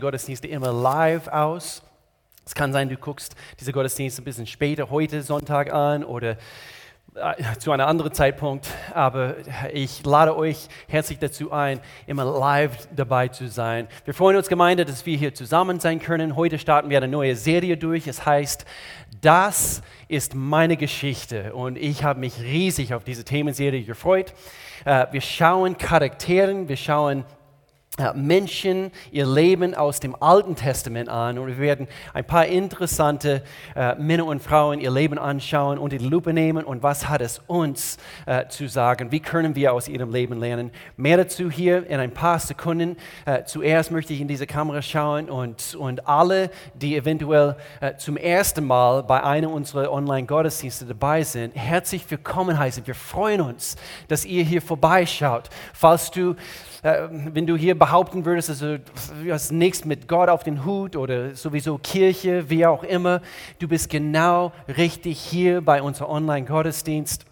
Gottesdienste immer live aus. Es kann sein, du guckst diese Gottesdienste ein bisschen später, heute Sonntag an oder äh, zu einem anderen Zeitpunkt, aber ich lade euch herzlich dazu ein, immer live dabei zu sein. Wir freuen uns, Gemeinde, dass wir hier zusammen sein können. Heute starten wir eine neue Serie durch. Es heißt, das ist meine Geschichte und ich habe mich riesig auf diese Themenserie gefreut. Äh, wir schauen Charakteren, wir schauen Menschen ihr Leben aus dem Alten Testament an und wir werden ein paar interessante äh, Männer und Frauen ihr Leben anschauen und in die Lupe nehmen und was hat es uns äh, zu sagen, wie können wir aus ihrem Leben lernen. Mehr dazu hier in ein paar Sekunden. Äh, zuerst möchte ich in diese Kamera schauen und, und alle, die eventuell äh, zum ersten Mal bei einem unserer Online-Gottesdienste dabei sind, herzlich willkommen heißen. Wir freuen uns, dass ihr hier vorbeischaut. Falls du äh, wenn du hier behaupten würdest, also, du hast nichts mit Gott auf den Hut oder sowieso Kirche, wie auch immer, du bist genau richtig hier bei unserem Online-Gottesdienst.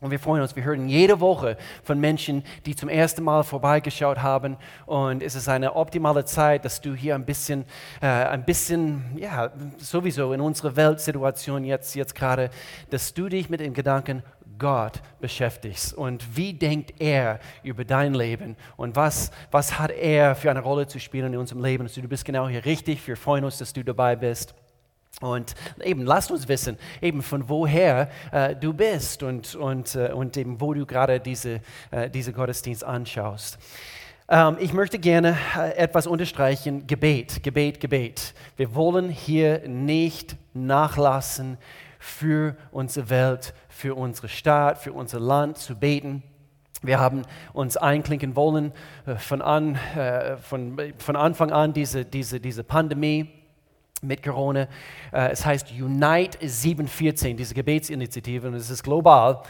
Und wir freuen uns, wir hören jede Woche von Menschen, die zum ersten Mal vorbeigeschaut haben. Und es ist eine optimale Zeit, dass du hier ein bisschen, äh, ein bisschen, ja, sowieso in unserer Weltsituation jetzt, jetzt gerade, dass du dich mit dem Gedanken Gott beschäftigst und wie denkt er über dein Leben und was, was hat er für eine Rolle zu spielen in unserem Leben. Also du bist genau hier richtig, wir freuen uns, dass du dabei bist. Und eben, lasst uns wissen, eben von woher äh, du bist und, und, äh, und eben, wo du gerade diese, äh, diese Gottesdienst anschaust. Ähm, ich möchte gerne äh, etwas unterstreichen, Gebet, Gebet, Gebet. Wir wollen hier nicht nachlassen für unsere Welt, für unsere Stadt, für unser Land zu beten. Wir haben uns einklinken wollen äh, von, an, äh, von, von Anfang an diese, diese, diese Pandemie mit Corona. Äh, es heißt Unite 714, diese Gebetsinitiative, und es ist global.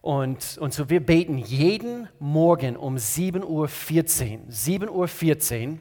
Und, und so wir beten jeden Morgen um 7.14 Uhr. 7.14 Uhr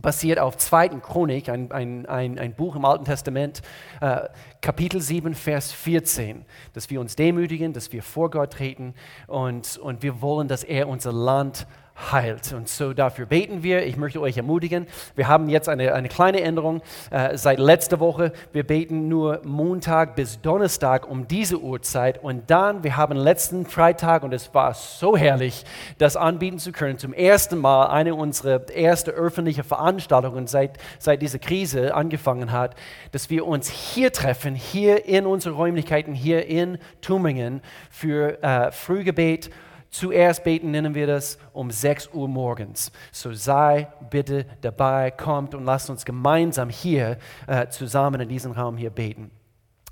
basiert auf 2. Chronik, ein, ein, ein, ein, Buch im Alten Testament, äh, Kapitel 7, Vers 14, dass wir uns demütigen, dass wir vor Gott treten und, und wir wollen, dass er unser Land heilt. Und so dafür beten wir. Ich möchte euch ermutigen. Wir haben jetzt eine, eine kleine Änderung äh, seit letzter Woche. Wir beten nur Montag bis Donnerstag um diese Uhrzeit. Und dann, wir haben letzten Freitag, und es war so herrlich, das anbieten zu können, zum ersten Mal eine unserer ersten öffentlichen Veranstaltungen seit, seit diese Krise angefangen hat, dass wir uns hier treffen, hier in unseren Räumlichkeiten, hier in Tübingen für äh, Frühgebet Zuerst beten nennen wir das um 6 Uhr morgens. So sei bitte dabei, kommt und lasst uns gemeinsam hier äh, zusammen in diesem Raum hier beten.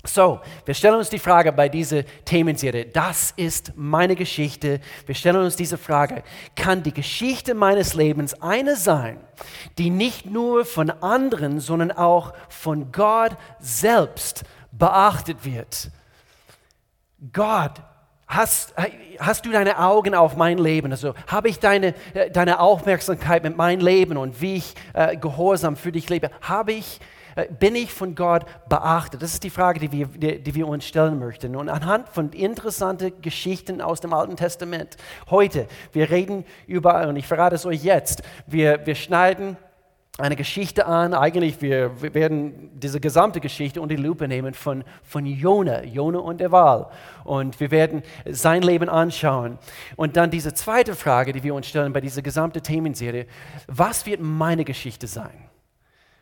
So, wir stellen uns die Frage bei dieser Themenserie, das ist meine Geschichte. Wir stellen uns diese Frage, kann die Geschichte meines Lebens eine sein, die nicht nur von anderen, sondern auch von Gott selbst beachtet wird? Gott Hast, hast du deine Augen auf mein Leben? Also habe ich deine, äh, deine Aufmerksamkeit mit meinem Leben und wie ich äh, gehorsam für dich lebe? Habe ich, äh, bin ich von Gott beachtet? Das ist die Frage, die wir, die, die wir uns stellen möchten. Und anhand von interessanten Geschichten aus dem Alten Testament, heute, wir reden über, und ich verrate es euch jetzt, wir, wir schneiden eine Geschichte an. Eigentlich, wir, wir werden diese gesamte Geschichte unter die Lupe nehmen von, von Jona, Jona und der Wahl. Und wir werden sein Leben anschauen. Und dann diese zweite Frage, die wir uns stellen bei dieser gesamten Themenserie, was wird meine Geschichte sein?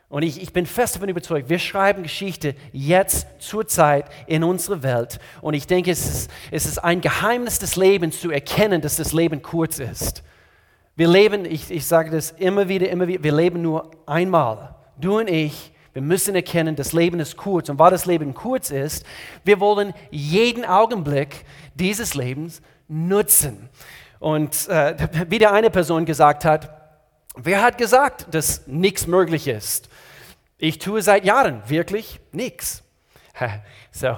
Und ich, ich bin fest davon überzeugt, wir schreiben Geschichte jetzt zur Zeit in unserer Welt. Und ich denke, es ist, es ist ein Geheimnis des Lebens zu erkennen, dass das Leben kurz ist. Wir leben, ich, ich sage das immer wieder, immer wieder, wir leben nur einmal. Du und ich, wir müssen erkennen, das Leben ist kurz. Und weil das Leben kurz ist, wir wollen jeden Augenblick dieses Lebens nutzen. Und äh, wie der eine Person gesagt hat, wer hat gesagt, dass nichts möglich ist? Ich tue seit Jahren wirklich nichts. So,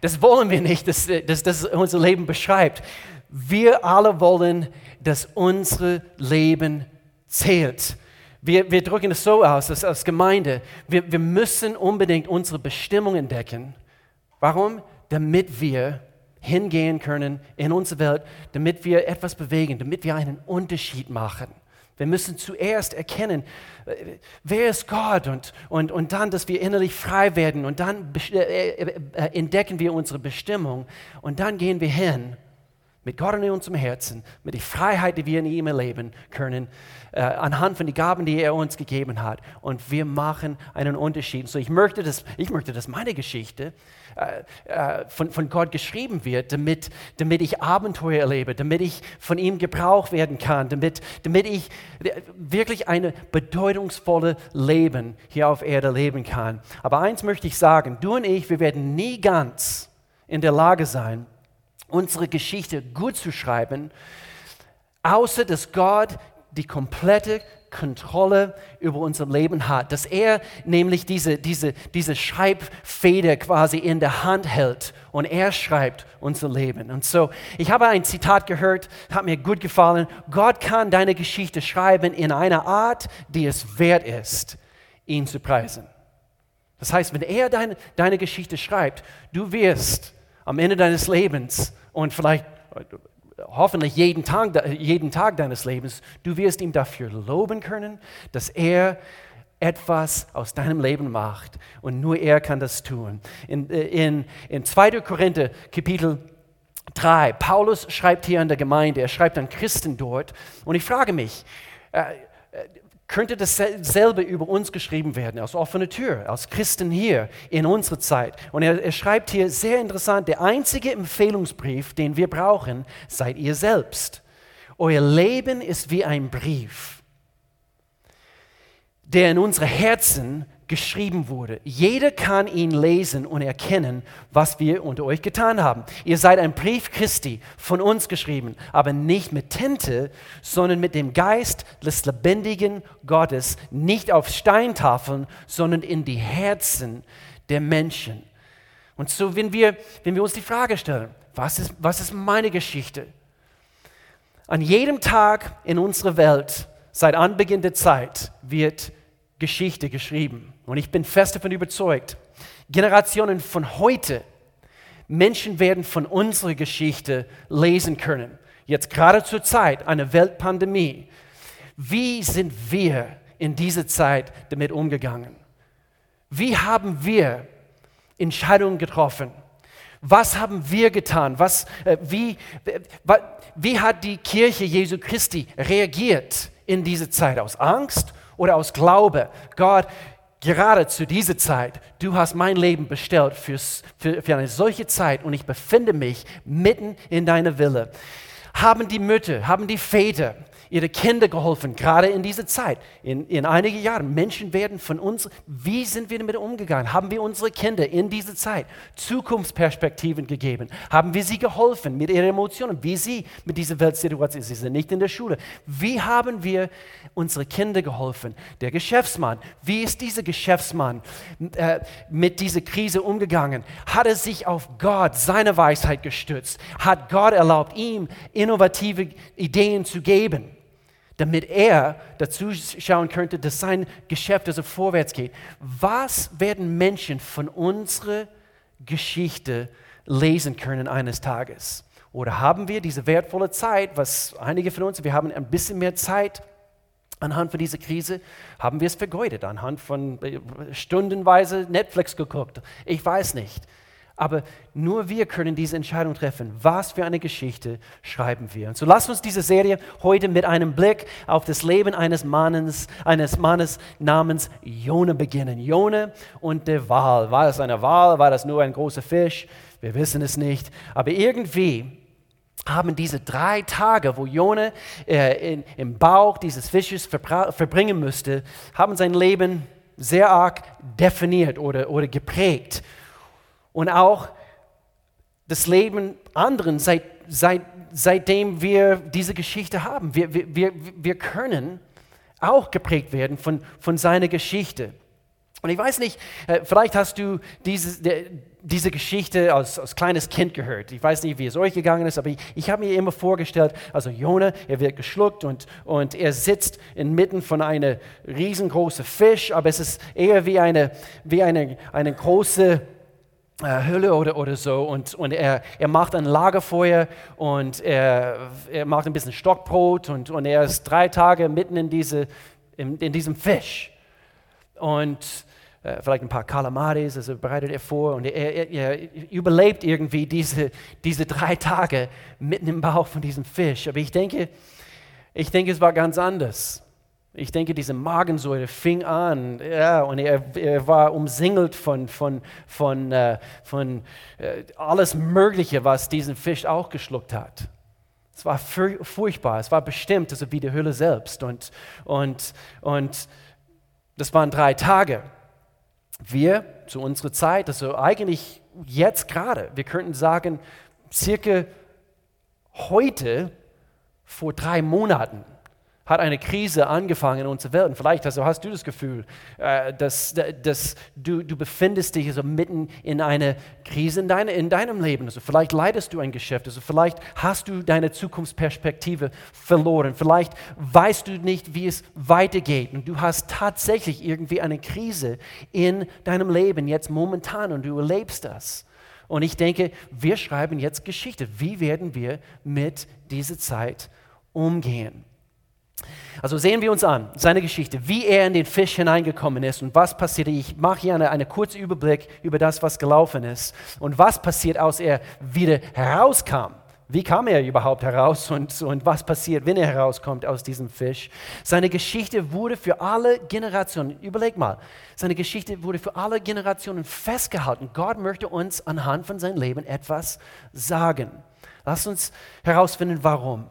das wollen wir nicht, dass, dass das unser Leben beschreibt. Wir alle wollen dass unser Leben zählt. Wir, wir drücken es so aus, dass als Gemeinde, wir, wir müssen unbedingt unsere Bestimmung entdecken. Warum? Damit wir hingehen können in unsere Welt, damit wir etwas bewegen, damit wir einen Unterschied machen. Wir müssen zuerst erkennen, äh, wer ist Gott und, und, und dann, dass wir innerlich frei werden und dann äh, äh, entdecken wir unsere Bestimmung und dann gehen wir hin mit Gott in unserem Herzen, mit der Freiheit, die wir in ihm erleben können, äh, anhand von den Gaben, die er uns gegeben hat. Und wir machen einen Unterschied. So, ich möchte, dass, ich möchte, dass meine Geschichte äh, äh, von, von Gott geschrieben wird, damit, damit ich Abenteuer erlebe, damit ich von ihm gebraucht werden kann, damit, damit ich wirklich ein bedeutungsvolles Leben hier auf Erde leben kann. Aber eins möchte ich sagen, du und ich, wir werden nie ganz in der Lage sein, unsere Geschichte gut zu schreiben, außer dass Gott die komplette Kontrolle über unser Leben hat, dass er nämlich diese, diese, diese Schreibfeder quasi in der Hand hält und er schreibt unser Leben. Und so, ich habe ein Zitat gehört, hat mir gut gefallen. Gott kann deine Geschichte schreiben in einer Art, die es wert ist, ihn zu preisen. Das heißt, wenn er deine, deine Geschichte schreibt, du wirst am Ende deines Lebens und vielleicht hoffentlich jeden Tag, jeden Tag deines Lebens, du wirst ihm dafür loben können, dass er etwas aus deinem Leben macht. Und nur er kann das tun. In, äh, in, in 2. Korinther Kapitel 3, Paulus schreibt hier an der Gemeinde, er schreibt an Christen dort. Und ich frage mich, äh, könnte dasselbe über uns geschrieben werden, aus offener Tür, als Christen hier in unserer Zeit. Und er, er, schreibt hier sehr interessant, der einzige Empfehlungsbrief, den wir brauchen, seid ihr selbst. Euer Leben ist wie ein Brief, der in unsere Herzen geschrieben wurde. Jeder kann ihn lesen und erkennen, was wir unter euch getan haben. Ihr seid ein Brief Christi von uns geschrieben, aber nicht mit Tinte, sondern mit dem Geist des lebendigen Gottes, nicht auf Steintafeln, sondern in die Herzen der Menschen. Und so, wenn wir, wenn wir uns die Frage stellen, was ist, was ist meine Geschichte? An jedem Tag in unserer Welt, seit Anbeginn der Zeit, wird Geschichte geschrieben. Und ich bin fest davon überzeugt, Generationen von heute, Menschen werden von unserer Geschichte lesen können. Jetzt gerade zur Zeit einer Weltpandemie. Wie sind wir in dieser Zeit damit umgegangen? Wie haben wir Entscheidungen getroffen? Was haben wir getan? Was, äh, wie, äh, wie hat die Kirche Jesu Christi reagiert in dieser Zeit? Aus Angst oder aus Glaube, Gott, gerade zu dieser Zeit, du hast mein Leben bestellt fürs, für, für eine solche Zeit und ich befinde mich mitten in deiner Wille. Haben die Mütter, haben die Väter, ihre Kinder geholfen, gerade in dieser Zeit. In, in einigen Jahren, Menschen werden von uns, wie sind wir damit umgegangen? Haben wir unsere Kinder in dieser Zeit Zukunftsperspektiven gegeben? Haben wir sie geholfen mit ihren Emotionen? Wie sie mit dieser Weltsituation, sie sind nicht in der Schule. Wie haben wir unsere Kinder geholfen? Der Geschäftsmann, wie ist dieser Geschäftsmann äh, mit dieser Krise umgegangen? Hat er sich auf Gott, seine Weisheit gestützt? Hat Gott erlaubt, ihm innovative Ideen zu geben? Damit er dazu schauen könnte, dass sein Geschäft also vorwärts geht. Was werden Menschen von unserer Geschichte lesen können eines Tages? Oder haben wir diese wertvolle Zeit, was einige von uns, wir haben ein bisschen mehr Zeit anhand von dieser Krise, haben wir es vergeudet, anhand von äh, stundenweise Netflix geguckt. Ich weiß nicht. Aber nur wir können diese Entscheidung treffen. Was für eine Geschichte schreiben wir? Und so lasst uns diese Serie heute mit einem Blick auf das Leben eines Mannes, eines Mannes namens Jona beginnen. Jona und der Wal. War das eine Wal? War das nur ein großer Fisch? Wir wissen es nicht. Aber irgendwie haben diese drei Tage, wo Jona äh, in, im Bauch dieses Fisches verbringen müsste, haben sein Leben sehr arg definiert oder, oder geprägt und auch das Leben anderen, seit, seit, seitdem wir diese Geschichte haben. Wir, wir, wir können auch geprägt werden von, von seiner Geschichte. Und ich weiß nicht, äh, vielleicht hast du diese, diese Geschichte als, als kleines Kind gehört. Ich weiß nicht, wie es euch gegangen ist, aber ich, ich habe mir immer vorgestellt, also Jona, er wird geschluckt und, und er sitzt inmitten von einem riesengroßen Fisch, aber es ist eher wie eine, wie eine, eine große äh, Höhle oder, oder so und, und er, er macht ein Lagerfeuer und er, er macht ein bisschen Stockbrot und, und er ist drei Tage mitten in, diese, in, in diesem Fisch. Und äh, vielleicht ein paar Kalamaris, also bereitet er vor und er, er, er, überlebt irgendwie diese, diese drei Tage mitten im Bauch von diesem Fisch. Aber ich denke, ich denke, es war ganz anders. Ich denke, diese Magensäure fing an, ja, und er, er war umsingelt von, von, von, äh, von äh, alles Mögliche, was diesen Fisch auch geschluckt hat. Es war furchtbar, es war bestimmt, also wie die Höhle selbst. Und, und, und das waren drei Tage. Wir zu unserer Zeit, also eigentlich jetzt gerade, wir könnten sagen, circa heute vor drei Monaten hat eine Krise angefangen in unserer Welt. Und vielleicht also hast du das Gefühl, äh, dass, dass du, du befindest dich also mitten in einer Krise in, deine, in deinem Leben. Also vielleicht leidest du ein Geschäft, also vielleicht hast du deine Zukunftsperspektive verloren. Vielleicht weißt du nicht, wie es weitergeht. Und du hast tatsächlich irgendwie eine Krise in deinem Leben jetzt momentan und du erlebst das. Und ich denke, wir schreiben jetzt Geschichte. Wie werden wir mit dieser Zeit umgehen? Also sehen wir uns an, seine Geschichte, wie er in den Fisch hineingekommen ist und was passierte. Ich mache hier einen eine kurzen Überblick über das, was gelaufen ist und was passiert, als er wieder herauskam. Wie kam er überhaupt heraus und, und was passiert, wenn er herauskommt aus diesem Fisch? Seine Geschichte wurde für alle Generationen, überleg mal, seine Geschichte wurde für alle Generationen festgehalten. Gott möchte uns anhand von seinem Leben etwas sagen. Lass uns herausfinden, warum.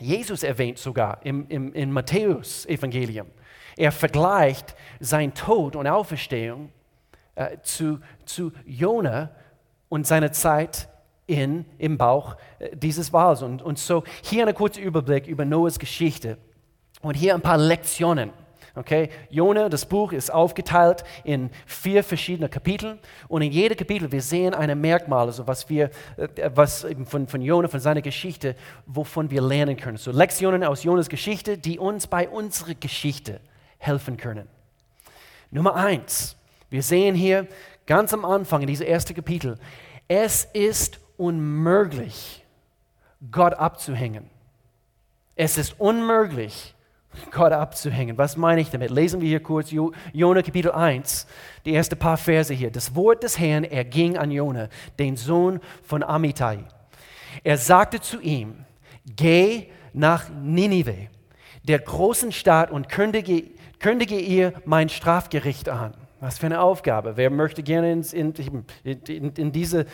Jesus erwähnt sogar im, im, im Matthäus-Evangelium. Er vergleicht sein Tod und Auferstehung äh, zu, zu Jona und seiner Zeit in, im Bauch äh, dieses Wals. Und, und so hier ein kurzer Überblick über Noahs Geschichte und hier ein paar Lektionen Okay? Jona, das Buch ist aufgeteilt in vier verschiedene Kapitel und in jedem Kapitel wir sehen ein Merkmal, also was wir, äh, was von, von Jona, von seiner Geschichte, wovon wir lernen können. So Lektionen aus Jonas Geschichte, die uns bei unserer Geschichte helfen können. Nummer eins, wir sehen hier ganz am Anfang in diesem ersten Kapitel, es ist unmöglich, Gott abzuhängen. Es ist unmöglich, Gott abzuhängen. Was meine ich damit? Lesen wir hier kurz Jona Kapitel 1, die ersten paar Verse hier. Das Wort des Herrn erging an Jona, den Sohn von Amittai. Er sagte zu ihm, geh nach Ninive, der großen Stadt, und kündige, kündige ihr mein Strafgericht an. Was für eine Aufgabe. Wer möchte gerne in, in, in, in diese,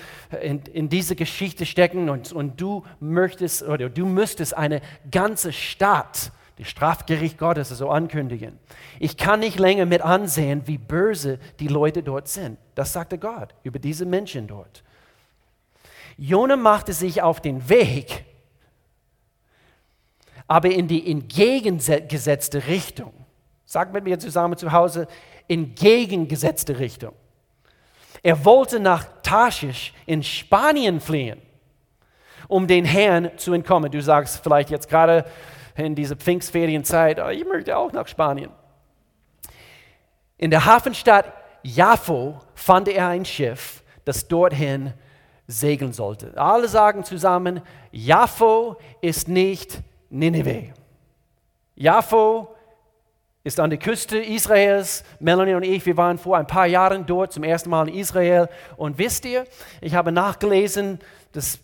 diese, Geschichte stecken und, und, du möchtest oder du müsstest eine ganze Stadt das Strafgericht Gottes so ankündigen. Ich kann nicht länger mit ansehen, wie böse die Leute dort sind. Das sagte Gott über diese Menschen dort. Jona machte sich auf den Weg, aber in die entgegengesetzte Richtung. Sagt mit mir zusammen zu Hause, entgegengesetzte Richtung. Er wollte nach Tarschisch in Spanien fliehen, um den Herrn zu entkommen. Du sagst vielleicht jetzt gerade, in dieser Pfingstferienzeit, oh, ich möchte auch nach Spanien. In der Hafenstadt Jaffo fand er ein Schiff, das dorthin segeln sollte. Alle sagen zusammen, Jaffo ist nicht Nineveh. Jaffo ist an der Küste Israels. Melanie und ich, wir waren vor ein paar Jahren dort zum ersten Mal in Israel. Und wisst ihr, ich habe nachgelesen, dass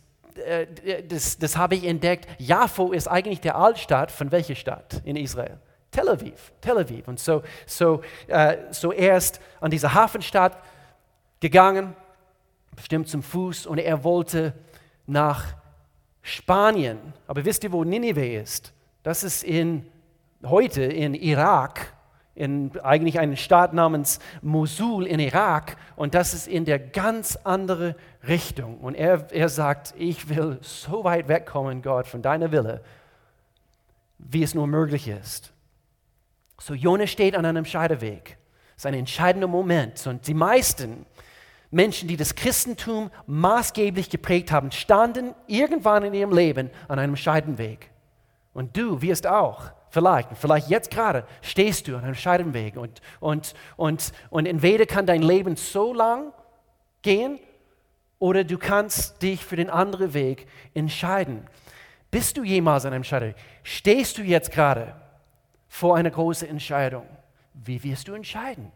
das, das habe ich entdeckt, Jaffo ist eigentlich der Altstadt von welcher Stadt in Israel? Tel Aviv, Tel Aviv. Und so, so, äh, so er ist an diese Hafenstadt gegangen, bestimmt zum Fuß, und er wollte nach Spanien. Aber wisst ihr, wo Ninive ist? Das ist in, heute in Irak in eigentlich einen Staat namens Mosul in Irak und das ist in der ganz andere Richtung. Und er, er sagt, ich will so weit wegkommen, Gott, von deiner Wille, wie es nur möglich ist. So Jona steht an einem Scheideweg. Das ist ein entscheidender Moment. Und die meisten Menschen, die das Christentum maßgeblich geprägt haben, standen irgendwann in ihrem Leben an einem Scheidenweg. Und du wirst auch vielleicht, vielleicht jetzt gerade, stehst du an einem Scheidenweg und, und, und, und entweder kann dein Leben so lang gehen oder du kannst dich für den anderen Weg entscheiden. Bist du jemals an einem Scheideweg? Stehst du jetzt gerade vor einer großen Entscheidung? Wie wirst du entscheiden?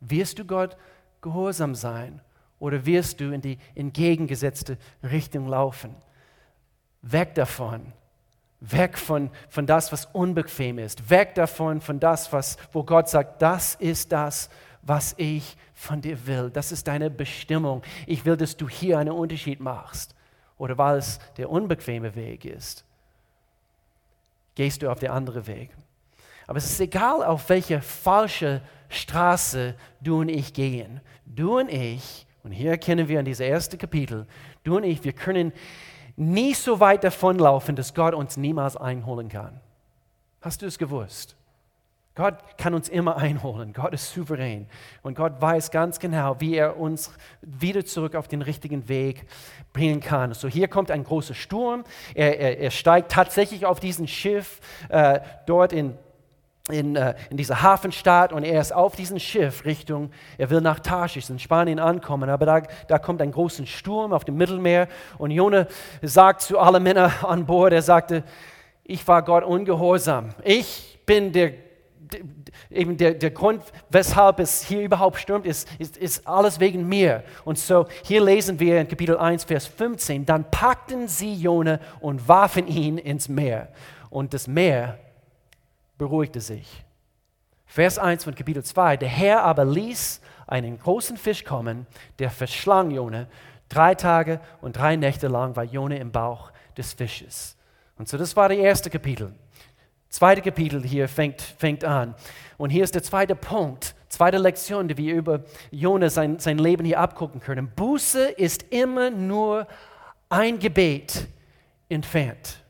Wirst du Gott gehorsam sein oder wirst du in die entgegengesetzte Richtung laufen? Weg davon. Weg von, von das, was unbequem ist. Weg davon, von das, was, wo Gott sagt, das ist das, was ich von dir will. Das ist deine Bestimmung. Ich will, dass du hier einen Unterschied machst. Oder weil es der unbequeme Weg ist, gehst du auf den anderen Weg. Aber es ist egal, auf welche falsche Straße du und ich gehen. Du und ich, und hier erkennen wir in diesem ersten Kapitel, du und ich, wir können nie so weit davonlaufen, dass Gott uns niemals einholen kann. Hast du es gewusst? Gott kann uns immer einholen. Gott ist souverän. Und Gott weiß ganz genau, wie er uns wieder zurück auf den richtigen Weg bringen kann. So hier kommt ein großer Sturm. Er, er, er steigt tatsächlich auf diesen Schiff äh, dort in in, äh, in dieser Hafenstadt und er ist auf diesem Schiff Richtung, er will nach Tarschisch in Spanien ankommen, aber da, da kommt ein großer Sturm auf dem Mittelmeer und Jona sagt zu allen Männern an Bord, er sagte, ich war Gott ungehorsam. Ich bin der eben der, der Grund, weshalb es hier überhaupt stürmt, ist, ist, ist alles wegen mir. Und so, hier lesen wir in Kapitel 1, Vers 15, dann packten sie Jona und warfen ihn ins Meer. Und das Meer beruhigte sich. Vers 1 von Kapitel 2, der Herr aber ließ einen großen Fisch kommen, der verschlang Jona. Drei Tage und drei Nächte lang war Jona im Bauch des Fisches. Und so, das war das erste Kapitel. Zweite Kapitel hier fängt, fängt an. Und hier ist der zweite Punkt, zweite Lektion, die wir über Jonas sein, sein Leben hier abgucken können. Buße ist immer nur ein Gebet entfernt.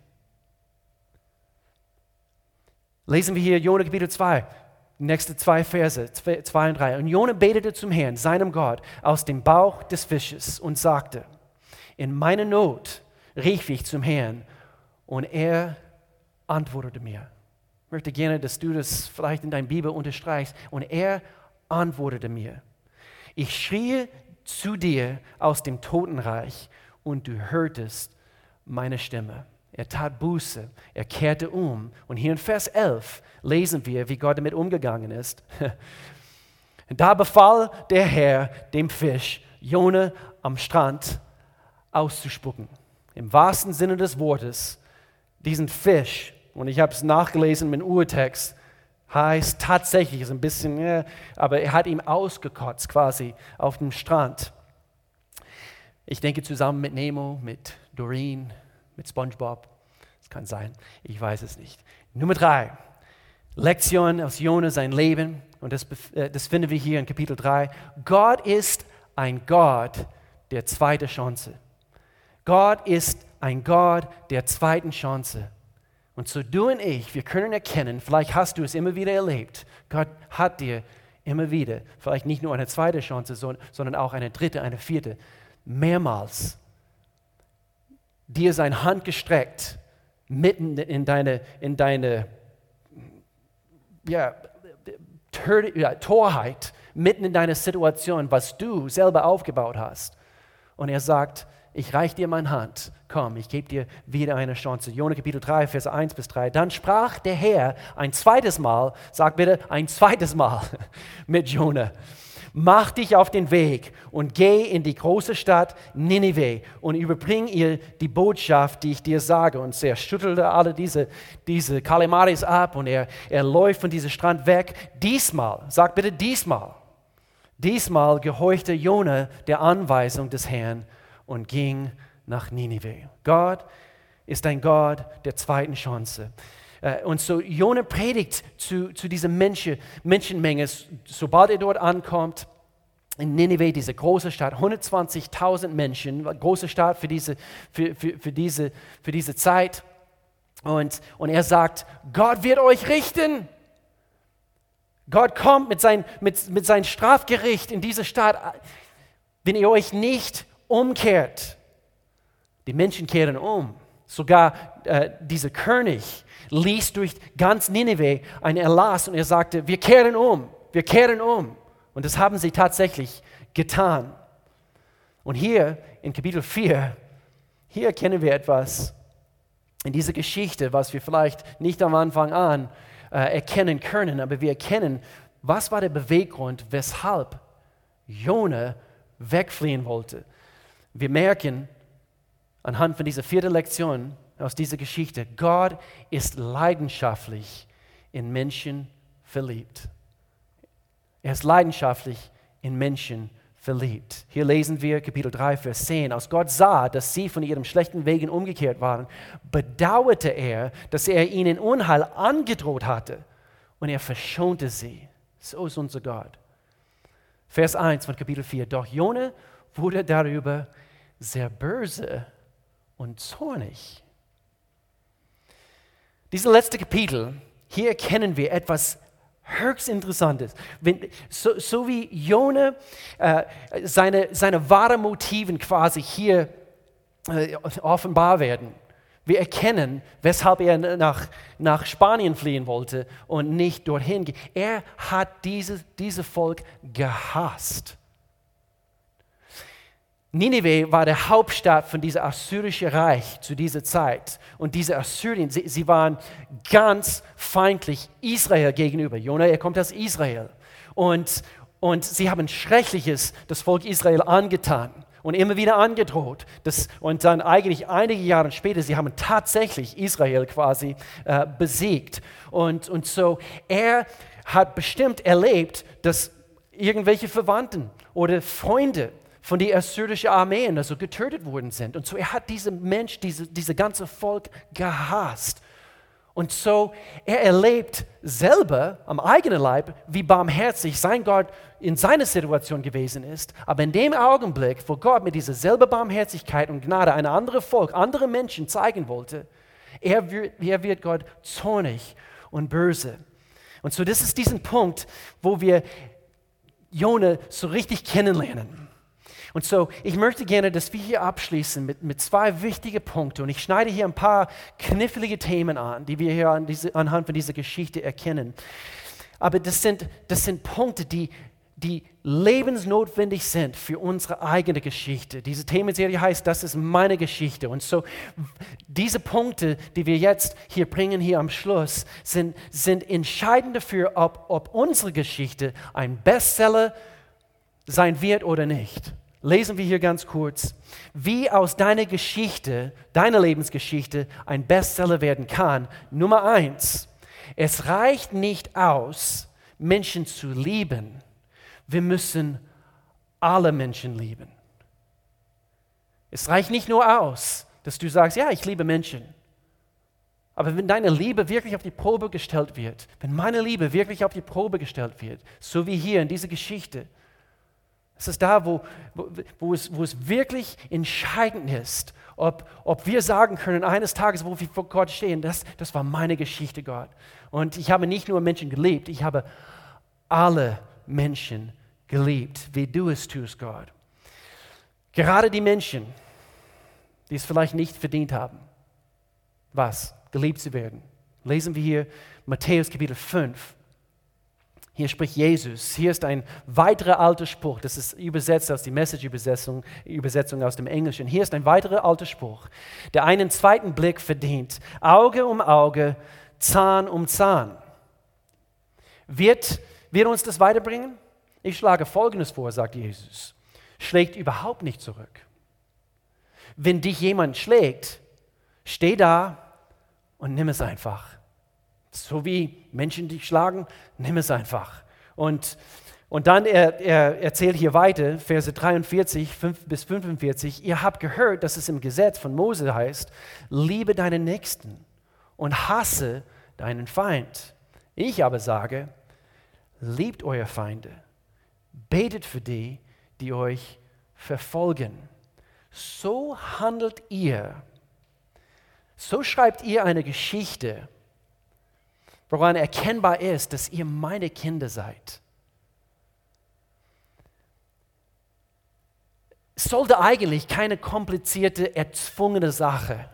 Lesen wir hier Jona Kapitel 2, nächste zwei Verse, 2 und 3. Und Jona betete zum Herrn, seinem Gott, aus dem Bauch des Fisches und sagte, in meiner Not rief ich zum Herrn und er antwortete mir. Ich möchte gerne, dass du das vielleicht in deiner Bibel unterstreichst. Und er antwortete mir. Ich schrie zu dir aus dem Totenreich und du hörtest meine Stimme. Er tat Buße, er kehrte um. Und hier in Vers 11 lesen wir, wie Gott damit umgegangen ist. Da befahl der Herr dem Fisch, Jona am Strand auszuspucken. Im wahrsten Sinne des Wortes, diesen Fisch und ich habe es nachgelesen mit dem Urtext, heißt tatsächlich, ist ein bisschen, ja, aber er hat ihm ausgekotzt quasi auf dem Strand. Ich denke zusammen mit Nemo, mit Doreen, mit SpongeBob. Das kann sein, ich weiß es nicht. Nummer drei, Lektion aus Jonas, sein Leben. Und das, äh, das finden wir hier in Kapitel 3. Gott ist ein Gott der zweiten Chance. Gott ist ein Gott der zweiten Chance. Und so du und ich, wir können erkennen, vielleicht hast du es immer wieder erlebt, Gott hat dir immer wieder, vielleicht nicht nur eine zweite Chance, sondern auch eine dritte, eine vierte, mehrmals dir seine Hand gestreckt, mitten in deine, in deine ja, Torheit, mitten in deine Situation, was du selber aufgebaut hast. Und er sagt, ich reiche dir meine Hand, komm, ich gebe dir wieder eine Chance. Jona Kapitel 3, Vers 1 bis 3. Dann sprach der Herr ein zweites Mal, sag bitte ein zweites Mal mit Jona. Mach dich auf den Weg und geh in die große Stadt Ninive und überbring ihr die Botschaft, die ich dir sage. Und er schüttelte alle diese, diese Kalimaris ab und er, er läuft von diesem Strand weg. Diesmal, sag bitte diesmal, diesmal gehorchte Jona der Anweisung des Herrn und ging nach Ninive. Gott ist ein Gott der zweiten Chance. Äh, und so Jona predigt zu, zu dieser Menschen, Menschenmenge, sobald er dort ankommt, in Ninive, diese große Stadt, 120.000 Menschen, große Stadt für diese, für, für, für diese, für diese Zeit. Und, und er sagt, Gott wird euch richten. Gott kommt mit, sein, mit, mit seinem Strafgericht in diese Stadt, wenn ihr euch nicht umkehrt. Die Menschen kehren um. Sogar äh, dieser König ließ durch ganz Nineveh einen Erlass und er sagte, wir kehren um, wir kehren um. Und das haben sie tatsächlich getan. Und hier in Kapitel 4, hier erkennen wir etwas in dieser Geschichte, was wir vielleicht nicht am Anfang an äh, erkennen können, aber wir erkennen, was war der Beweggrund, weshalb Jona wegfliehen wollte. Wir merken anhand von dieser vierten Lektion aus dieser Geschichte, Gott ist leidenschaftlich in Menschen verliebt. Er ist leidenschaftlich in Menschen verliebt. Hier lesen wir Kapitel 3, Vers 10. Als Gott sah, dass sie von ihren schlechten Wegen umgekehrt waren, bedauerte er, dass er ihnen Unheil angedroht hatte und er verschonte sie. So ist unser Gott. Vers 1 von Kapitel 4. Doch Jona wurde darüber sehr böse und zornig. Dieses letzte Kapitel, hier erkennen wir etwas höchst Interessantes. Wenn, so, so, wie Jona äh, seine, seine wahren Motiven quasi hier äh, offenbar werden. Wir erkennen, weshalb er nach, nach Spanien fliehen wollte und nicht dorthin ging. Er hat dieses diese Volk gehasst. Nineveh war der Hauptstadt von diesem assyrischen Reich zu dieser Zeit. Und diese Assyrien, sie, sie waren ganz feindlich Israel gegenüber. Jona, er kommt aus Israel. Und, und sie haben Schreckliches das Volk Israel angetan und immer wieder angedroht. Das, und dann eigentlich einige Jahre später, sie haben tatsächlich Israel quasi äh, besiegt. Und, und so, er hat bestimmt erlebt, dass irgendwelche Verwandten oder Freunde von der assyrischen Armee also getötet worden sind. Und so, er hat diesen Mensch, diese, diese ganze Volk gehasst. Und so, er erlebt selber am eigenen Leib, wie barmherzig sein Gott in seiner Situation gewesen ist. Aber in dem Augenblick, wo Gott mit dieser selben Barmherzigkeit und Gnade ein anderes Volk, andere Menschen zeigen wollte, er wird, er wird Gott zornig und böse. Und so, das ist diesen Punkt, wo wir Jona so richtig kennenlernen. Und so, ich möchte gerne, dass wir hier abschließen mit, mit zwei wichtigen Punkten. Und ich schneide hier ein paar knifflige Themen an, die wir hier an diese, anhand von dieser Geschichte erkennen. Aber das sind, das sind Punkte, die, die lebensnotwendig sind für unsere eigene Geschichte. Diese Themenserie heißt, das ist meine Geschichte. Und so, diese Punkte, die wir jetzt hier bringen, hier am Schluss, sind, sind entscheidend dafür, ob, ob unsere Geschichte ein Bestseller sein wird oder nicht. Lesen wir hier ganz kurz, wie aus deiner Geschichte, deiner Lebensgeschichte, ein Bestseller werden kann. Nummer eins, es reicht nicht aus, Menschen zu lieben. Wir müssen alle Menschen lieben. Es reicht nicht nur aus, dass du sagst, ja, ich liebe Menschen. Aber wenn deine Liebe wirklich auf die Probe gestellt wird, wenn meine Liebe wirklich auf die Probe gestellt wird, so wie hier in dieser Geschichte, es ist da, wo, wo, wo, es, wo es wirklich entscheidend ist, ob, ob wir sagen können, eines Tages, wo wir vor Gott stehen, das, das war meine Geschichte, Gott. Und ich habe nicht nur Menschen geliebt, ich habe alle Menschen geliebt, wie du es tust, Gott. Gerade die Menschen, die es vielleicht nicht verdient haben, was? Geliebt zu werden. Lesen wir hier Matthäus Kapitel 5, hier spricht Jesus. Hier ist ein weiterer alter Spruch. Das ist übersetzt aus der Message-Übersetzung Übersetzung aus dem Englischen. Hier ist ein weiterer alter Spruch, der einen zweiten Blick verdient. Auge um Auge, Zahn um Zahn. Wird, wird uns das weiterbringen? Ich schlage Folgendes vor, sagt Jesus. Schlägt überhaupt nicht zurück. Wenn dich jemand schlägt, steh da und nimm es einfach. So wie Menschen dich schlagen, nimm es einfach. Und, und dann er, er erzählt hier weiter, Verse 43 5 bis 45, ihr habt gehört, dass es im Gesetz von Mose heißt, liebe deinen Nächsten und hasse deinen Feind. Ich aber sage, liebt eure Feinde, betet für die, die euch verfolgen. So handelt ihr, so schreibt ihr eine Geschichte woran erkennbar ist, dass ihr meine Kinder seid. Es sollte eigentlich keine komplizierte, erzwungene Sache,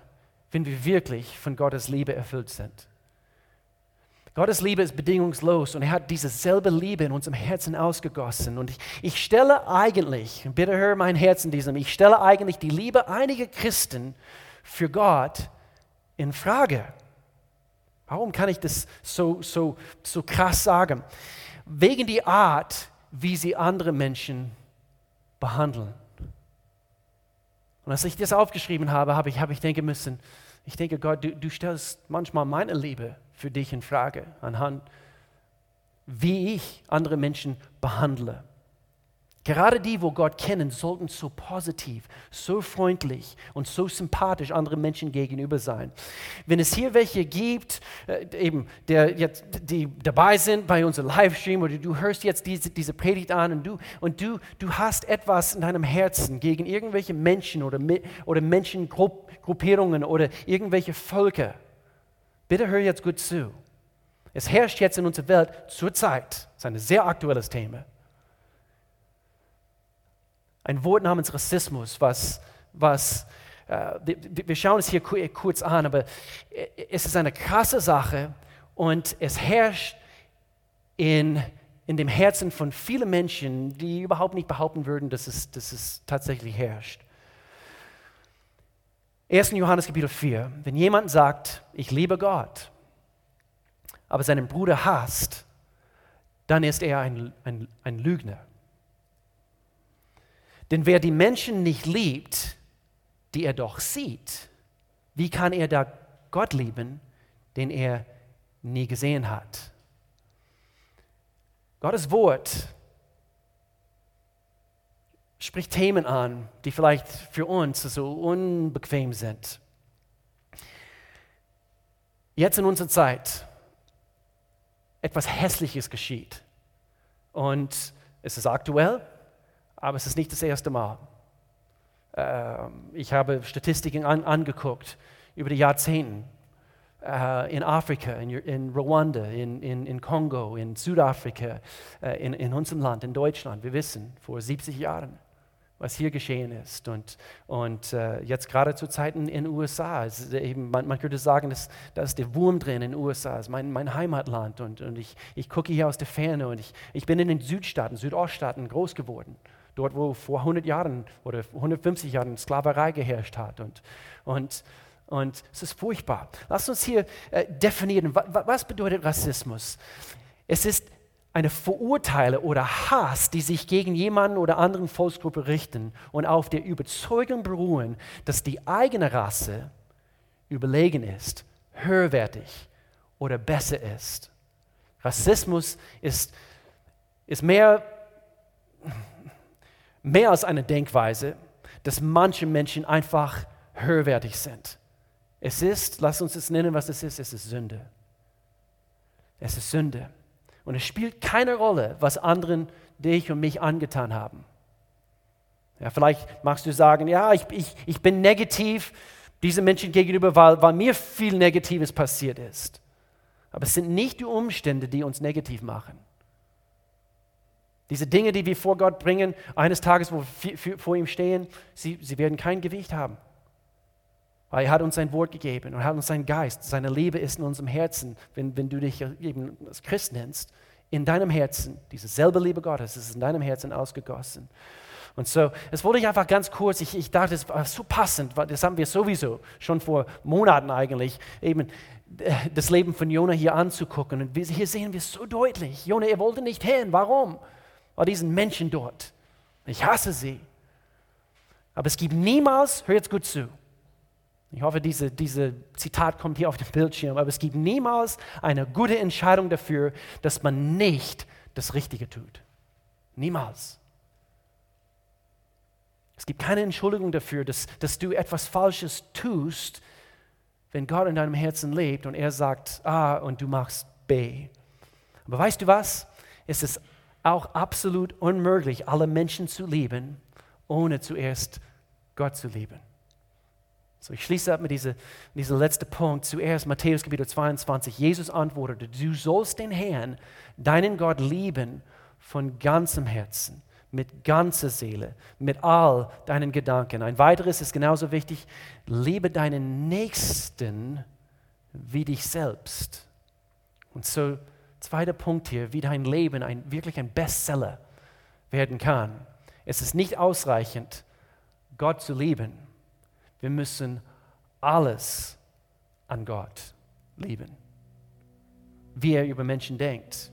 wenn wir wirklich von Gottes Liebe erfüllt sind. Gottes Liebe ist bedingungslos und er hat diese selbe Liebe in unserem Herzen ausgegossen. Und ich, ich stelle eigentlich, bitte hör mein Herz in diesem, ich stelle eigentlich die Liebe einiger Christen für Gott in Frage. Warum kann ich das so, so, so krass sagen? Wegen der Art, wie sie andere Menschen behandeln. Und als ich das aufgeschrieben habe, habe ich, habe ich denken müssen, ich denke, Gott, du, du stellst manchmal meine Liebe für dich in Frage anhand, wie ich andere Menschen behandle. Gerade die, wo Gott kennen, sollten so positiv, so freundlich und so sympathisch anderen Menschen gegenüber sein. Wenn es hier welche gibt, äh, eben, der jetzt, die dabei sind bei unserem Livestream oder du hörst jetzt diese, diese Predigt an und, du, und du, du hast etwas in deinem Herzen gegen irgendwelche Menschen oder, oder Menschengruppierungen oder irgendwelche Völker, bitte hör jetzt gut zu. Es herrscht jetzt in unserer Welt zurzeit, das ist ein sehr aktuelles Thema, ein Wort namens Rassismus, was, was äh, wir schauen es hier kurz an, aber es ist eine krasse Sache und es herrscht in, in dem Herzen von vielen Menschen, die überhaupt nicht behaupten würden, dass es, dass es tatsächlich herrscht. 1. Johannes Kapitel 4, wenn jemand sagt, ich liebe Gott, aber seinen Bruder hasst, dann ist er ein, ein, ein Lügner. Denn wer die Menschen nicht liebt, die er doch sieht, wie kann er da Gott lieben, den er nie gesehen hat? Gottes Wort spricht Themen an, die vielleicht für uns so unbequem sind. Jetzt in unserer Zeit etwas Hässliches geschieht. Und es ist aktuell, aber es ist nicht das erste Mal. Ähm, ich habe Statistiken an, angeguckt über die Jahrzehnte äh, in Afrika, in, Ruanda, in, in, in, Kongo, in Südafrika, äh, in, in unserem Land, in Deutschland. Wir wissen, vor 70 Jahren, was hier geschehen ist. Und, und äh, jetzt gerade zu Zeiten in den USA, eben, man, man, könnte sagen, dass, da ist der Wurm drin in den USA, ist mein, mein Heimatland. Und, und ich, ich gucke hier aus der Ferne und ich, ich bin in den Südstaaten, Südoststaaten groß geworden dort wo vor 100 Jahren oder 150 Jahren Sklaverei geherrscht hat. Und, und, und es ist furchtbar. Lass uns hier äh, definieren, was bedeutet Rassismus? Es ist eine Verurteile oder Hass, die sich gegen jemanden oder anderen Volksgruppe richten und auf der Überzeugung beruhen, dass die eigene Rasse überlegen ist, höherwertig oder besser ist. Rassismus ist, ist mehr mehr als eine Denkweise, dass manche Menschen einfach höherwertig sind. Es ist, lass uns es nennen, was es ist, es ist Sünde. Es ist Sünde. Und es spielt keine Rolle, was anderen dich und mich angetan haben. Ja, vielleicht magst du sagen, ja, ich, ich, ich bin negativ diesen Menschen gegenüber, weil, weil mir viel Negatives passiert ist. Aber es sind nicht die Umstände, die uns negativ machen. Diese Dinge, die wir vor Gott bringen, eines Tages, wo wir vor ihm stehen, sie, sie werden kein Gewicht haben. Weil er hat uns sein Wort gegeben und hat uns seinen Geist. Seine Liebe ist in unserem Herzen, wenn, wenn du dich eben als Christ nennst. In deinem Herzen, diese selbe Liebe Gottes ist in deinem Herzen ausgegossen. Und so, das wollte ich einfach ganz kurz, ich, ich dachte, es war so passend, das haben wir sowieso schon vor Monaten eigentlich, eben äh, das Leben von Jona hier anzugucken. Und hier sehen wir es so deutlich. Jona, er wollte nicht hin. Warum? Bei diesen Menschen dort. Ich hasse sie. Aber es gibt niemals, hör jetzt gut zu, ich hoffe, diese, diese Zitat kommt hier auf dem Bildschirm, aber es gibt niemals eine gute Entscheidung dafür, dass man nicht das Richtige tut. Niemals. Es gibt keine Entschuldigung dafür, dass, dass du etwas Falsches tust, wenn Gott in deinem Herzen lebt und er sagt A und du machst B. Aber weißt du was? Es ist auch absolut unmöglich, alle Menschen zu lieben, ohne zuerst Gott zu lieben. So, ich schließe ab mit diesem diese letzten Punkt. Zuerst Matthäus Kapitel 22. Jesus antwortete, du sollst den Herrn, deinen Gott lieben von ganzem Herzen, mit ganzer Seele, mit all deinen Gedanken. Ein weiteres ist genauso wichtig, liebe deinen Nächsten wie dich selbst. Und so, zweiter Punkt hier, wie dein Leben ein, wirklich ein Bestseller werden kann. Es ist nicht ausreichend, Gott zu lieben. Wir müssen alles an Gott lieben. Wie er über Menschen denkt.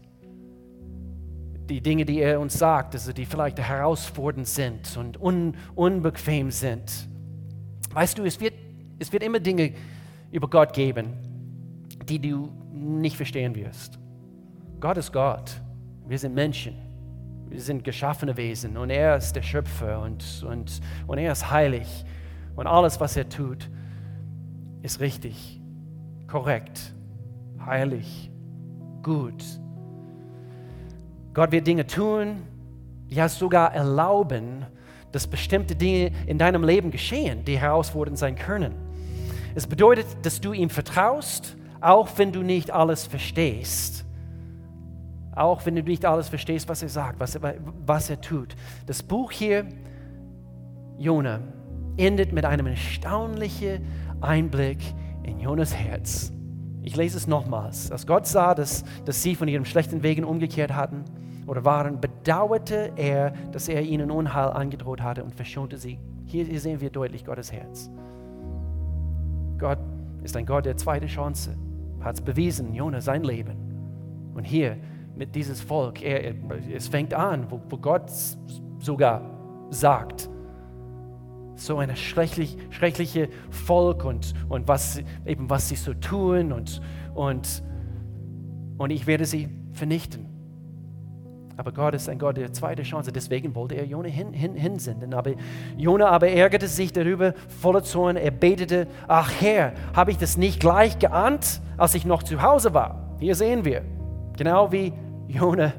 Die Dinge, die er uns sagt, also die vielleicht herausfordernd sind und un, unbequem sind. Weißt du, es wird, es wird immer Dinge über Gott geben, die du nicht verstehen wirst. Gott ist Gott. Wir sind Menschen. Wir sind geschaffene Wesen und er ist der Schöpfer und, und, und er ist heilig. Und alles, was er tut, ist richtig, korrekt, heilig, gut. Gott wird Dinge tun, ja sogar erlauben, dass bestimmte Dinge in deinem Leben geschehen, die herausfordernd sein können. Es bedeutet, dass du ihm vertraust, auch wenn du nicht alles verstehst. Auch wenn du nicht alles verstehst, was er sagt, was er, was er tut. Das Buch hier, Jona, endet mit einem erstaunlichen Einblick in Jonas Herz. Ich lese es nochmals. Als Gott sah, dass, dass sie von ihren schlechten Wegen umgekehrt hatten oder waren, bedauerte er, dass er ihnen Unheil angedroht hatte und verschonte sie. Hier, hier sehen wir deutlich Gottes Herz. Gott ist ein Gott der zweiten Chance. Hat es bewiesen, Jona, sein Leben. Und hier mit dieses Volk, er, es fängt an, wo, wo Gott sogar sagt, so ein schrecklich, schreckliche Volk und, und was, eben was sie so tun und, und, und ich werde sie vernichten. Aber Gott ist ein Gott der zweiten Chance. Deswegen wollte er Jona hin, hin, hinsenden. Aber Jona aber ärgerte sich darüber, voller Zorn. Er betete, ach Herr, habe ich das nicht gleich geahnt, als ich noch zu Hause war? Hier sehen wir, genau wie Jona,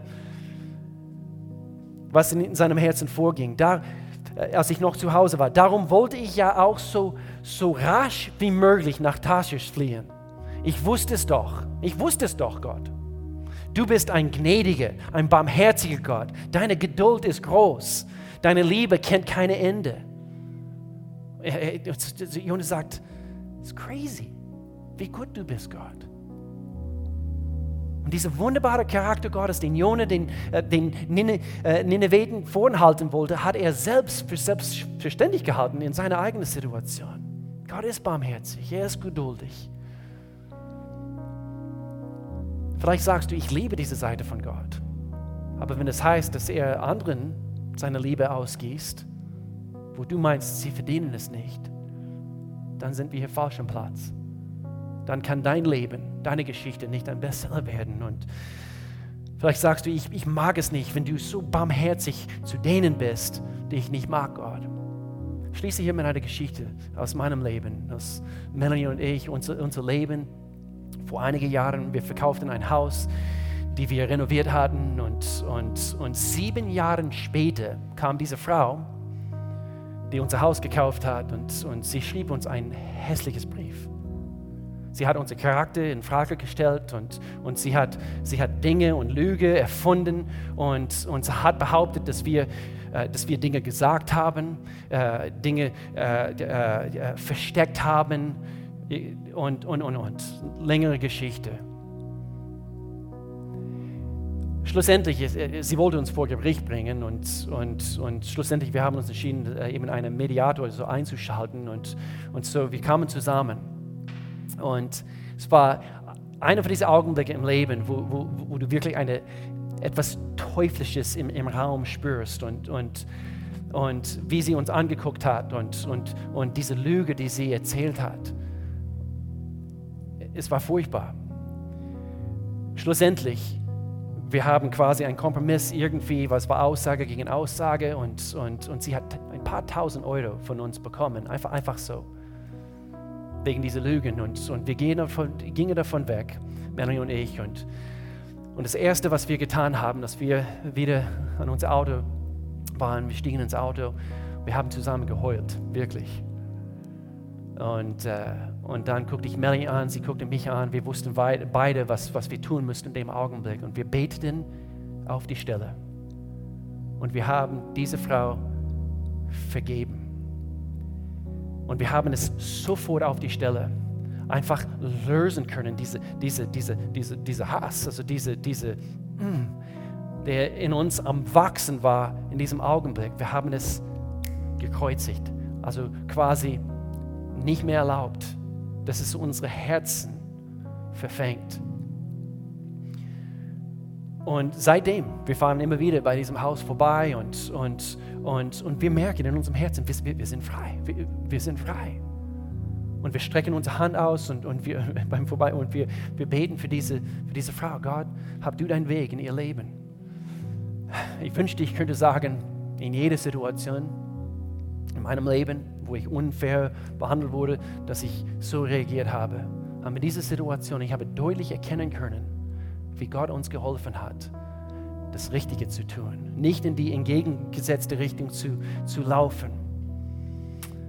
was in seinem Herzen vorging. Da, äh, als ich noch zu Hause war. Darum wollte ich ja auch so, so rasch wie möglich nach Tarschisch fliehen. Ich wusste es doch. Ich wusste es doch, Gott. Du bist ein gnädiger, ein barmherziger Gott. Deine Geduld ist groß. Deine Liebe kennt keine Ende. Jonas sagt, it's crazy, wie gut du bist, Gott. Und dieser wunderbare Charakter Gottes, den Jona den, äh, den äh, Nineveten vorhalten wollte, hat er selbst für selbstverständlich gehalten in seiner eigenen Situation. Gott ist barmherzig, er ist geduldig. Vielleicht sagst du, ich liebe diese Seite von Gott. Aber wenn es heißt, dass er anderen seine Liebe ausgießt, wo du meinst, sie verdienen es nicht, dann sind wir hier falsch am Platz. Dann kann dein Leben, deine Geschichte nicht ein Bestseller werden. Und vielleicht sagst du, ich, ich mag es nicht, wenn du so barmherzig zu denen bist, die ich nicht mag, Gott. Schließe hier mit einer Geschichte aus meinem Leben, aus Melanie und ich, unser, unser Leben vor einigen Jahren, wir verkauften ein Haus, die wir renoviert hatten und, und, und sieben Jahre später kam diese Frau, die unser Haus gekauft hat und, und sie schrieb uns ein hässliches Brief. Sie hat unseren Charakter in Frage gestellt und, und sie, hat, sie hat Dinge und Lüge erfunden und, und sie hat behauptet, dass wir, äh, dass wir Dinge gesagt haben, äh, Dinge äh, äh, äh versteckt haben, und, und, und, und. Längere Geschichte. Schlussendlich, äh, sie wollte uns vor Gericht bringen und, und, und schlussendlich, wir haben uns entschieden, eben einen Mediator so einzuschalten und, und so, wir kamen zusammen. Und es war einer von diesen Augenblicken im Leben, wo, wo, wo du wirklich eine, etwas Teuflisches im, im Raum spürst und, und, und wie sie uns angeguckt hat und, und, und diese Lüge, die sie erzählt hat. Es war furchtbar. Schlussendlich, wir haben quasi einen Kompromiss irgendwie, was war Aussage gegen Aussage und, und, und sie hat ein paar tausend Euro von uns bekommen, einfach, einfach so, wegen dieser Lügen. Und, und wir gehen davon, gingen davon weg, Melanie und ich. Und, und das Erste, was wir getan haben, dass wir wieder an unser Auto waren, wir stiegen ins Auto, wir haben zusammen geheult, wirklich. Und, äh, und dann guckte ich Melanie an, sie guckte mich an. Wir wussten beide, was, was wir tun müssten in dem Augenblick. Und wir beteten auf die Stelle. Und wir haben diese Frau vergeben. Und wir haben es sofort auf die Stelle einfach lösen können, diese, diese, diese, diese, diese Hass, also diese, diese, mm, der in uns am Wachsen war in diesem Augenblick. Wir haben es gekreuzigt, also quasi nicht mehr erlaubt, dass es unsere Herzen verfängt. Und seitdem, wir fahren immer wieder bei diesem Haus vorbei und, und, und, und wir merken in unserem Herzen, wir, wir sind frei. Wir, wir sind frei. Und wir strecken unsere Hand aus und, und wir beim Vorbei und wir, wir beten für diese, für diese Frau. Gott, hab du deinen Weg in ihr Leben. Ich wünschte, ich könnte sagen, in jeder Situation in meinem Leben, wo ich unfair behandelt wurde, dass ich so reagiert habe. Aber in dieser Situation, ich habe deutlich erkennen können, wie Gott uns geholfen hat, das Richtige zu tun, nicht in die entgegengesetzte Richtung zu, zu laufen.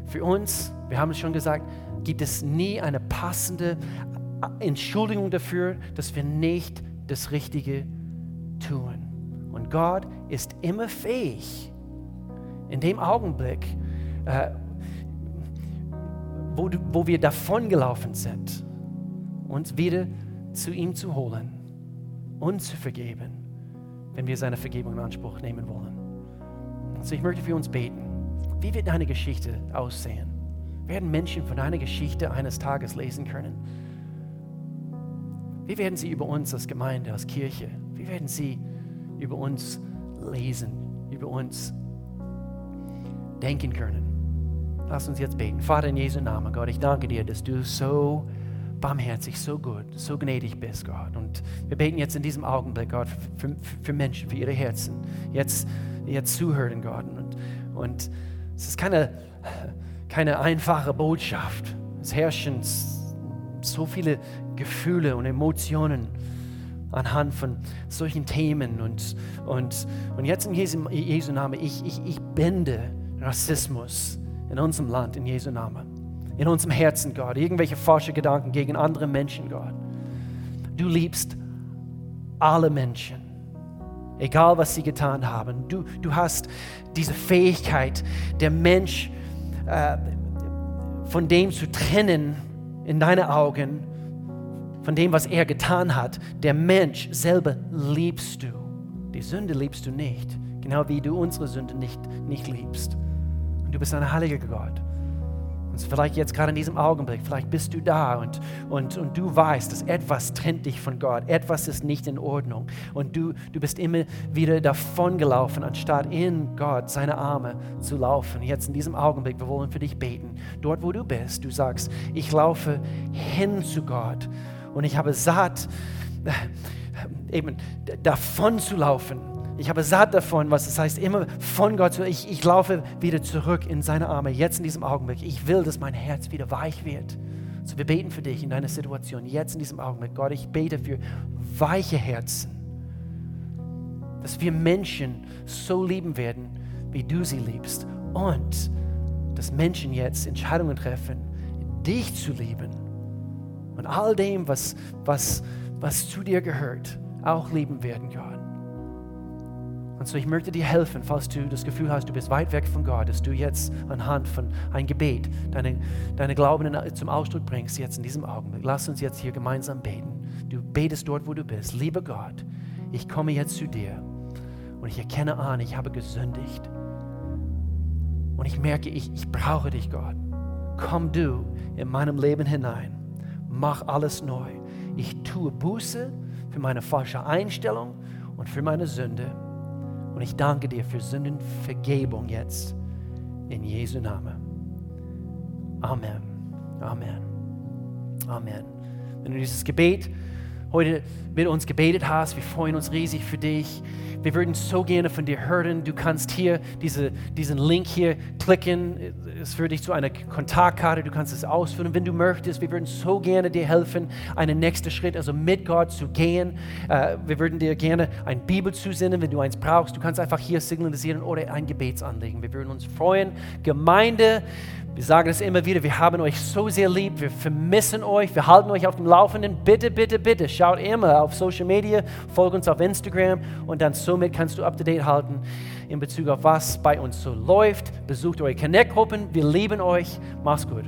Für uns, wir haben es schon gesagt, gibt es nie eine passende Entschuldigung dafür, dass wir nicht das Richtige tun. Und Gott ist immer fähig, in dem Augenblick, äh, wo, wo wir davongelaufen sind, uns wieder zu ihm zu holen uns zu vergeben, wenn wir seine Vergebung in Anspruch nehmen wollen. Also ich möchte für uns beten. Wie wird deine Geschichte aussehen? Werden Menschen von deiner Geschichte eines Tages lesen können? Wie werden sie über uns als Gemeinde, als Kirche, wie werden sie über uns lesen, über uns denken können? Lass uns jetzt beten. Vater in Jesu Namen, Gott, ich danke dir, dass du so barmherzig, so gut, so gnädig bist, Gott. Und wir beten jetzt in diesem Augenblick, Gott, für, für Menschen, für ihre Herzen. Jetzt, jetzt zuhören, Gott. Und, und es ist keine, keine einfache Botschaft. Es herrschen so viele Gefühle und Emotionen anhand von solchen Themen. Und, und, und jetzt in Jesu, Jesu Namen, ich, ich, ich bende Rassismus in unserem Land, in Jesu Namen in unserem Herzen, Gott, irgendwelche falsche Gedanken gegen andere Menschen, Gott. Du liebst alle Menschen, egal was sie getan haben. Du, du hast diese Fähigkeit, der Mensch äh, von dem zu trennen in deinen Augen, von dem, was er getan hat. Der Mensch selber liebst du. Die Sünde liebst du nicht, genau wie du unsere Sünde nicht, nicht liebst. Und du bist ein heiliger Gott. Und vielleicht jetzt gerade in diesem Augenblick, vielleicht bist du da und, und, und du weißt, dass etwas trennt dich von Gott, etwas ist nicht in Ordnung. Und du, du bist immer wieder davongelaufen, anstatt in Gott seine Arme zu laufen. Jetzt in diesem Augenblick, wir wollen für dich beten. Dort, wo du bist, du sagst, ich laufe hin zu Gott und ich habe satt, äh, eben davon zu laufen ich habe satt davon, was es heißt, immer von Gott zu. Ich, ich laufe wieder zurück in seine Arme, jetzt in diesem Augenblick. Ich will, dass mein Herz wieder weich wird. So, wir beten für dich in deiner Situation, jetzt in diesem Augenblick. Gott, ich bete für weiche Herzen, dass wir Menschen so lieben werden, wie du sie liebst. Und dass Menschen jetzt Entscheidungen treffen, dich zu lieben und all dem, was, was, was zu dir gehört, auch lieben werden, Gott. Und so, ich möchte dir helfen, falls du das Gefühl hast, du bist weit weg von Gott, dass du jetzt anhand von einem Gebet deine, deine Glauben zum Ausdruck bringst, jetzt in diesem Augenblick. Lass uns jetzt hier gemeinsam beten. Du betest dort, wo du bist. Lieber Gott, ich komme jetzt zu dir und ich erkenne an, ich habe gesündigt. Und ich merke, ich, ich brauche dich, Gott. Komm du in meinem Leben hinein. Mach alles neu. Ich tue Buße für meine falsche Einstellung und für meine Sünde. Und ich danke dir für Sündenvergebung jetzt. In Jesu Namen. Amen. Amen. Amen. Wenn du dieses Gebet heute mit uns gebetet hast, wir freuen uns riesig für dich. Wir würden so gerne von dir hören. Du kannst hier diese, diesen Link hier klicken. Es führt dich zu einer Kontaktkarte. Du kannst es ausfüllen, wenn du möchtest. Wir würden so gerne dir helfen, einen nächsten Schritt, also mit Gott zu gehen. Äh, wir würden dir gerne ein Bibel zusenden, wenn du eins brauchst. Du kannst einfach hier signalisieren oder ein Gebetsanliegen. Wir würden uns freuen. Gemeinde, wir sagen es immer wieder, wir haben euch so sehr lieb, wir vermissen euch, wir halten euch auf dem Laufenden. Bitte, bitte, bitte, schaut immer auf Social Media, folgt uns auf Instagram und dann somit kannst du up to date halten in Bezug auf was bei uns so läuft. Besucht eure Connect-Gruppen, wir lieben euch. Mach's gut.